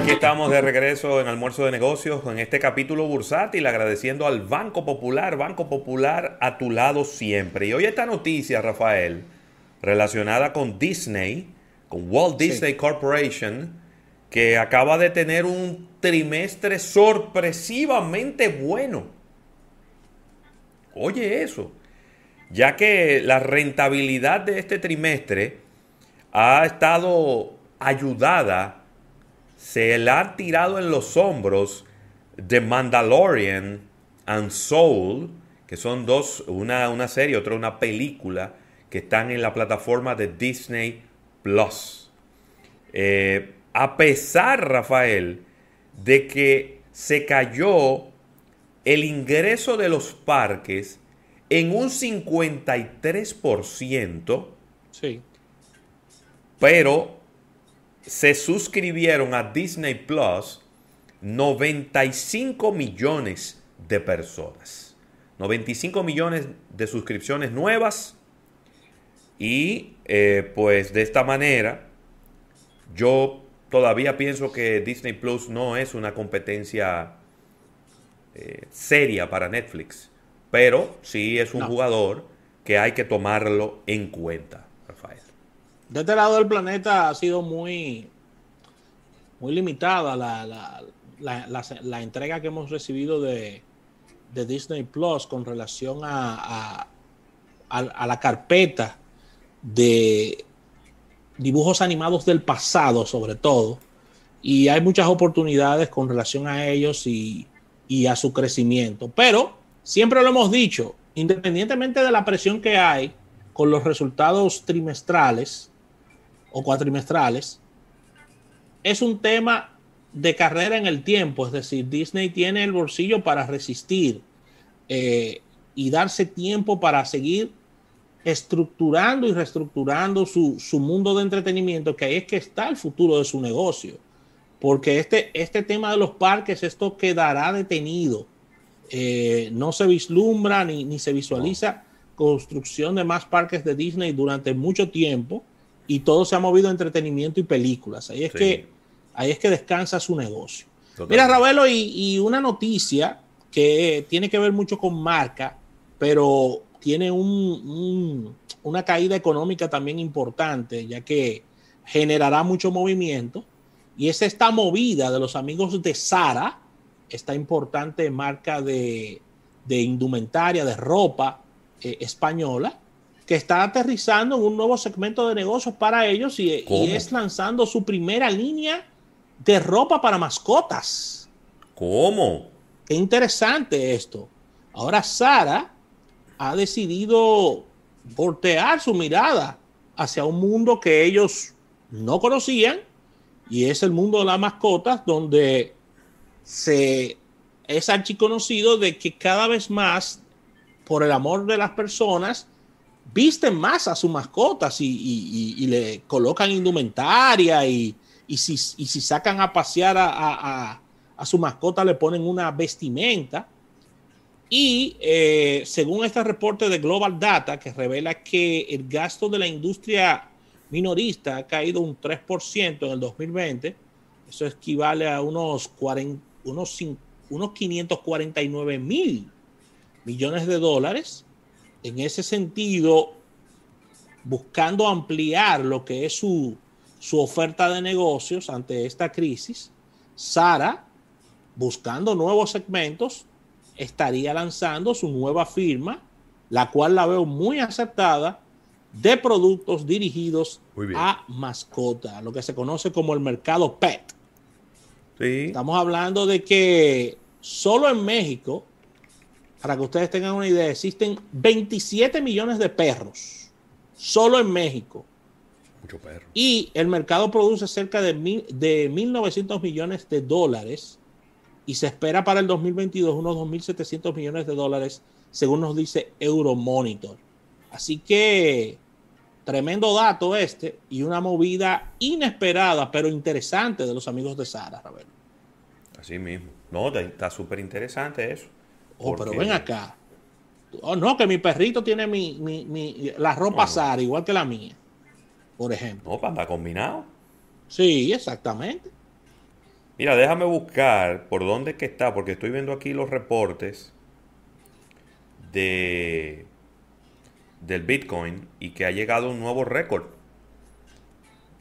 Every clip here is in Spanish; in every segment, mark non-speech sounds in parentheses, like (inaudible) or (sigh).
aquí estamos de regreso en Almuerzo de Negocios en este capítulo bursátil, agradeciendo al Banco Popular, Banco Popular a tu lado siempre. Y hoy esta noticia, Rafael, relacionada con Disney, con Walt Disney Corporation, que acaba de tener un trimestre sorpresivamente bueno. Oye eso, ya que la rentabilidad de este trimestre ha estado ayudada se le ha tirado en los hombros The Mandalorian and Soul, que son dos, una, una serie, otra una película, que están en la plataforma de Disney Plus. Eh, a pesar, Rafael, de que se cayó el ingreso de los parques en un 53%, sí. pero se suscribieron a Disney Plus 95 millones de personas. 95 millones de suscripciones nuevas. Y eh, pues de esta manera, yo todavía pienso que Disney Plus no es una competencia eh, seria para Netflix. Pero sí es un jugador que hay que tomarlo en cuenta de este lado del planeta ha sido muy, muy limitada la, la, entrega que hemos recibido de, Disney Plus con relación a, a, la carpeta de dibujos animados del pasado, sobre todo. Y hay muchas oportunidades con relación a ellos y, y a su crecimiento. Pero siempre lo hemos dicho, independientemente de la presión que hay con los resultados trimestrales, o cuatrimestrales, es un tema de carrera en el tiempo, es decir, Disney tiene el bolsillo para resistir eh, y darse tiempo para seguir estructurando y reestructurando su, mundo de entretenimiento, que ahí es que está el futuro de su negocio. Porque este, este tema de los parques, esto quedará detenido. Eh, no se vislumbra ni, ni se visualiza construcción de más parques de Disney durante mucho tiempo y todo se ha movido a entretenimiento y películas. Ahí es, que, ahí es que descansa su negocio. Mira, Ravelo, y, una noticia que tiene que ver mucho con marca, pero tiene una caída económica también importante, ya que generará mucho movimiento. Y es esta movida de los amigos de Sara, esta importante marca de, indumentaria, de ropa eh, española, que está aterrizando en un nuevo segmento de negocios para ellos y, es lanzando su primera línea de ropa para mascotas. ¿Cómo? Qué interesante esto. Ahora Sara ha decidido voltear su mirada hacia un mundo que ellos no conocían y es el mundo de las mascotas donde se es archiconocido de que cada vez más por el amor de las personas visten más a sus mascotas y, le colocan indumentaria y, si, si, sacan a pasear a, su mascota le ponen una vestimenta. Y eh, según este reporte de Global Data que revela que el gasto de la industria minorista ha caído un 3% en el 2020, eso equivale a unos, 40, unos, unos 549 mil millones de dólares en ese sentido, buscando ampliar lo que es su, oferta de negocios ante esta crisis, Sara, buscando nuevos segmentos, estaría lanzando su nueva firma, la cual la veo muy aceptada, de productos dirigidos a mascota, lo que se conoce como el mercado PET. Estamos hablando de que solo en México para que ustedes tengan una idea, existen 27 millones de perros solo en México. Mucho perro. Y el mercado produce cerca de, mil, de 1.900 millones de dólares y se espera para el 2022 unos 2.700 millones de dólares, según nos dice Euromonitor. Así que tremendo dato este y una movida inesperada, pero interesante de los amigos de Sara, Así mismo. No, está súper interesante eso. Oh, pero ven acá. Oh, no, que mi perrito tiene mi, mi, la ropa Sara igual que la mía, por ejemplo. No, para combinado. Sí, exactamente. Mira, déjame buscar por dónde que está, porque estoy viendo aquí los reportes de del Bitcoin y que ha llegado un nuevo récord.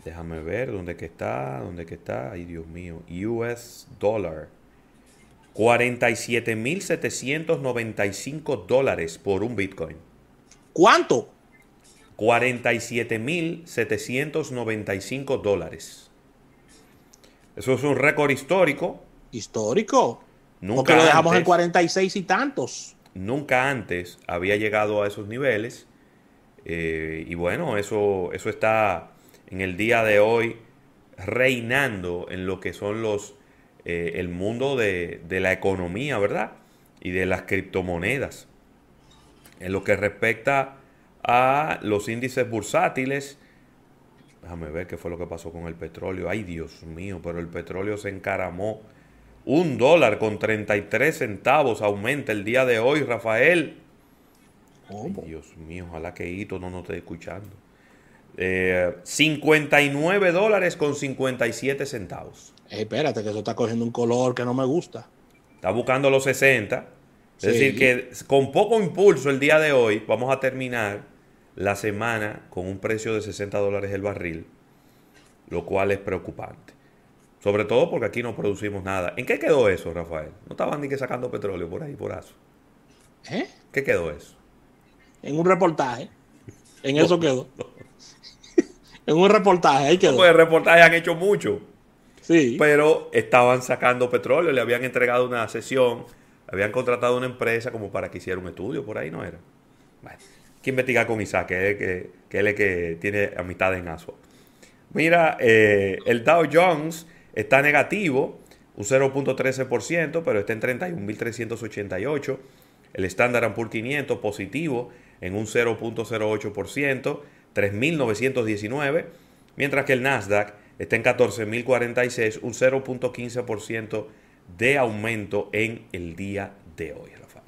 Déjame ver dónde que está, dónde que está. Ay, Dios mío. US dollar. 47.795 dólares por un Bitcoin. ¿Cuánto? 47.795 dólares. Eso es un récord histórico. Histórico. Nunca Porque lo dejamos en 46 y tantos. Nunca antes había llegado a esos niveles. Eh, y bueno, eso, eso está en el día de hoy reinando en lo que son los eh, el mundo de, de, la economía, ¿verdad? Y de las criptomonedas. En lo que respecta a los índices bursátiles, déjame ver qué fue lo que pasó con el petróleo. Ay, Dios mío, pero el petróleo se encaramó. Un dólar con 33 centavos aumenta el día de hoy, Rafael. Ay, Dios mío, ojalá que Hito no nos esté escuchando. 59 eh, dólares con 57 centavos. Espérate, que eso está cogiendo un color que no me gusta. Está buscando los 60. Es decir, que con poco impulso el día de hoy vamos a terminar la semana con un precio de 60 dólares el barril, lo cual es preocupante. Sobre todo porque aquí no producimos nada. ¿En qué quedó eso, Rafael? No estaban ni que sacando petróleo por ahí, por eso. ¿Eh? ¿Qué quedó eso? En un reportaje. En eso quedó. (laughs) en un reportaje, ahí quedó. Pues el reportaje han hecho mucho. Pero estaban sacando petróleo, le habían entregado una sesión, habían contratado una empresa como para que hiciera un estudio, por ahí no era. Bueno, hay que investigar con Isaac, que, que, que él es que tiene amistad en ASUA. Mira, eh, el Dow Jones está negativo, un 0.13%, pero está en 31.388. El Standard Poor's 500 positivo en un 0.08%, 3.919, mientras que el Nasdaq está en 14.046, un 0.15% de aumento en el día de hoy, Rafael.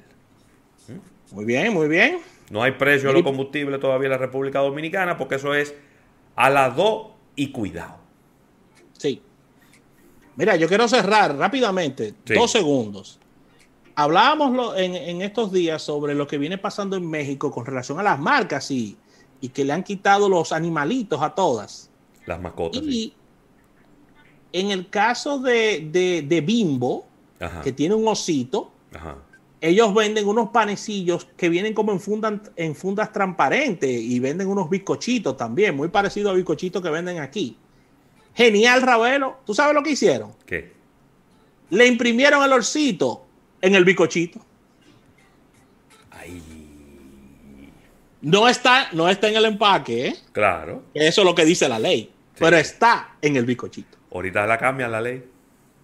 ¿Mm? Muy bien, muy bien. No hay precio de los combustibles todavía en la República Dominicana porque eso es a la do y cuidado. Sí. Mira, yo quiero cerrar rápidamente, dos segundos. Hablábamos en, estos días sobre lo que viene pasando en México con relación a las marcas y, y que le han quitado los animalitos a todas. Las mascotas. Y en el caso de, Bimbo, que tiene un osito, ellos venden unos panecillos que vienen como en, fundas, en fundas transparentes y venden unos bizcochitos también, muy parecido a bizcochitos que venden aquí. Genial, Ravelo. ¿Tú sabes lo que hicieron? ¿Qué? Le imprimieron el osito en el bicochito. Ahí. No está, no está en el empaque, ¿eh? Claro. Eso es lo que dice la ley. Pero está en el bicochito. Ahorita la cambia la ley.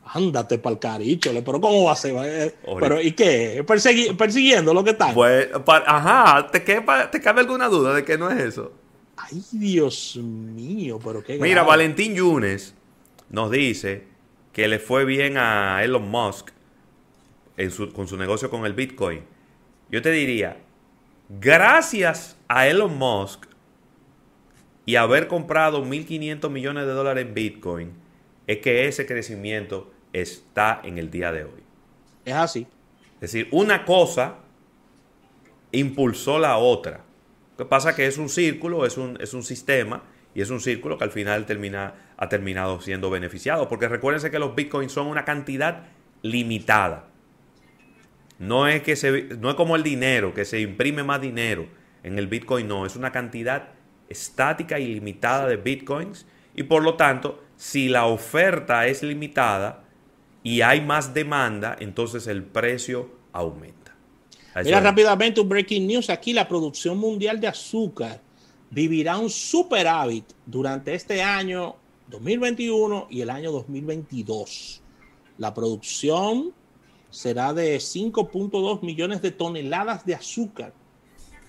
Ándate para el carichole, pero ¿cómo va a ser? Eh, pero, ¿y qué? persiguiendo lo que está. Pues, ajá, ¿te, ¿te cabe alguna duda de que no es eso? Ay, Dios mío, pero qué. Mira, Valentín Yunes nos dice que le fue bien a Elon Musk con su negocio con el Bitcoin, yo te diría, gracias a Elon Musk y haber comprado 1.500 millones de dólares en Bitcoin, es que ese crecimiento está en el día de hoy. Es así. Es decir, una cosa impulsó la otra. Lo que pasa es que es un círculo, es un, es un sistema y es un círculo que al final termina, ha terminado siendo beneficiado. Porque recuérdense que los bitcoins son una cantidad limitada. No es, que se, no es como el dinero, que se imprime más dinero. En el Bitcoin no, es una cantidad estática y limitada de Bitcoins. Y por lo tanto, si la oferta es limitada y hay más demanda, entonces el precio aumenta. Mira rápidamente un breaking news aquí, la producción mundial de azúcar vivirá un superávit durante este año 2021 y el año 2022. La producción será de 5.2 millones de toneladas de azúcar,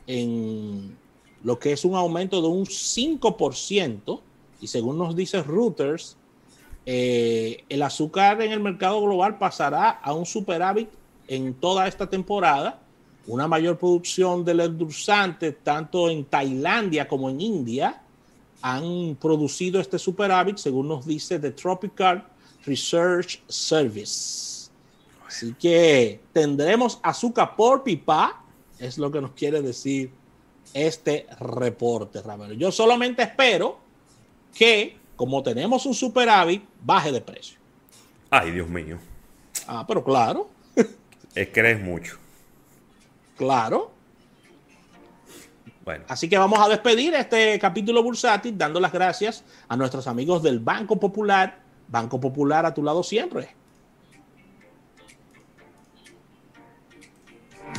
en lo que es un aumento de un 5%. Y según nos dice Reuters, eh, el azúcar en el mercado global pasará a un superávit en toda esta temporada. Una mayor producción del endulzante, tanto en Tailandia como en India, han producido este superávit, según nos dice The Tropical Research Service. Así que tendremos azúcar por pipa, es lo que nos quiere decir este reporte, Ramiro. Yo solamente espero que, como tenemos un superávit, baje de precio. Ay, Dios mío. Ah, pero claro. Es que eres mucho. Claro. Bueno. Así que vamos a despedir este capítulo bursátil dando las gracias a nuestros amigos del Banco Popular. Banco Popular a tu lado siempre.